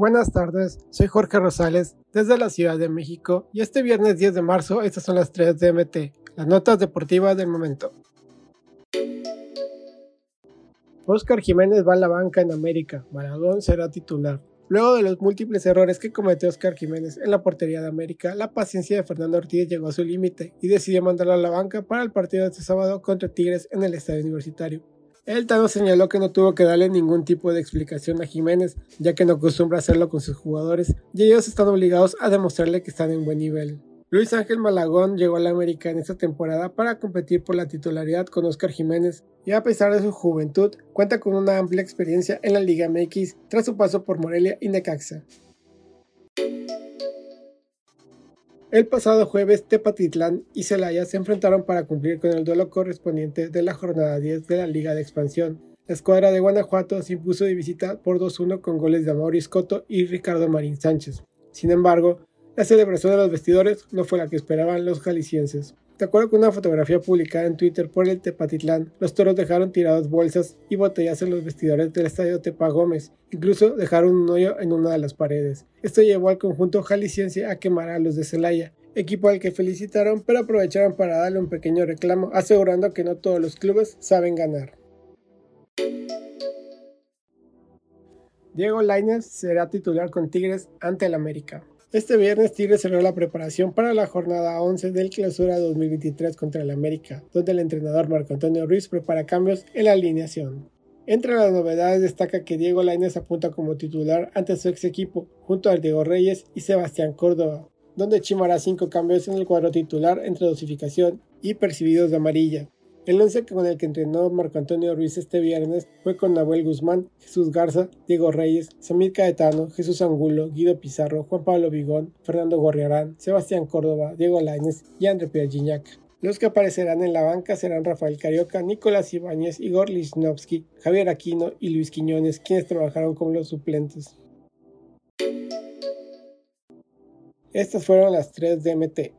Buenas tardes, soy Jorge Rosales desde la Ciudad de México y este viernes 10 de marzo estas son las 3 de MT, las notas deportivas del momento. Oscar Jiménez va a la banca en América, Maradón será titular. Luego de los múltiples errores que cometió Oscar Jiménez en la portería de América, la paciencia de Fernando Ortiz llegó a su límite y decidió mandarlo a la banca para el partido de este sábado contra Tigres en el estadio universitario. El Tano señaló que no tuvo que darle ningún tipo de explicación a Jiménez, ya que no acostumbra hacerlo con sus jugadores, y ellos están obligados a demostrarle que están en buen nivel. Luis Ángel Malagón llegó a la América en esta temporada para competir por la titularidad con Oscar Jiménez, y a pesar de su juventud, cuenta con una amplia experiencia en la Liga MX tras su paso por Morelia y Necaxa. El pasado jueves, Tepatitlán y Celaya se enfrentaron para cumplir con el duelo correspondiente de la jornada 10 de la Liga de Expansión. La escuadra de Guanajuato se impuso de visita por 2-1 con goles de Amaury Scotto y Ricardo Marín Sánchez. Sin embargo, la celebración de los vestidores no fue la que esperaban los jaliscienses. De acuerdo con una fotografía publicada en Twitter por el Tepatitlán, los toros dejaron tirados bolsas y botellas en los vestidores del estadio Tepa Gómez, incluso dejaron un hoyo en una de las paredes. Esto llevó al conjunto jalisciense a quemar a los de Celaya, equipo al que felicitaron, pero aprovecharon para darle un pequeño reclamo, asegurando que no todos los clubes saben ganar. Diego Lainez será titular con Tigres ante el América. Este viernes Tigres cerró la preparación para la jornada 11 del Clausura 2023 contra el América, donde el entrenador Marco Antonio Ruiz prepara cambios en la alineación. Entre las novedades destaca que Diego Lainez apunta como titular ante su ex equipo, junto a Diego Reyes y Sebastián Córdoba, donde chimará cinco cambios en el cuadro titular entre dosificación y percibidos de amarilla. El once con el que entrenó Marco Antonio Ruiz este viernes fue con Nahuel Guzmán, Jesús Garza, Diego Reyes, Samir Caetano, Jesús Angulo, Guido Pizarro, Juan Pablo Vigón, Fernando Gorriarán, Sebastián Córdoba, Diego Lainez y André Pierre Los que aparecerán en la banca serán Rafael Carioca, Nicolás Ibáñez, Igor Lichnowsky, Javier Aquino y Luis Quiñones, quienes trabajaron como los suplentes. Estas fueron las tres DMT.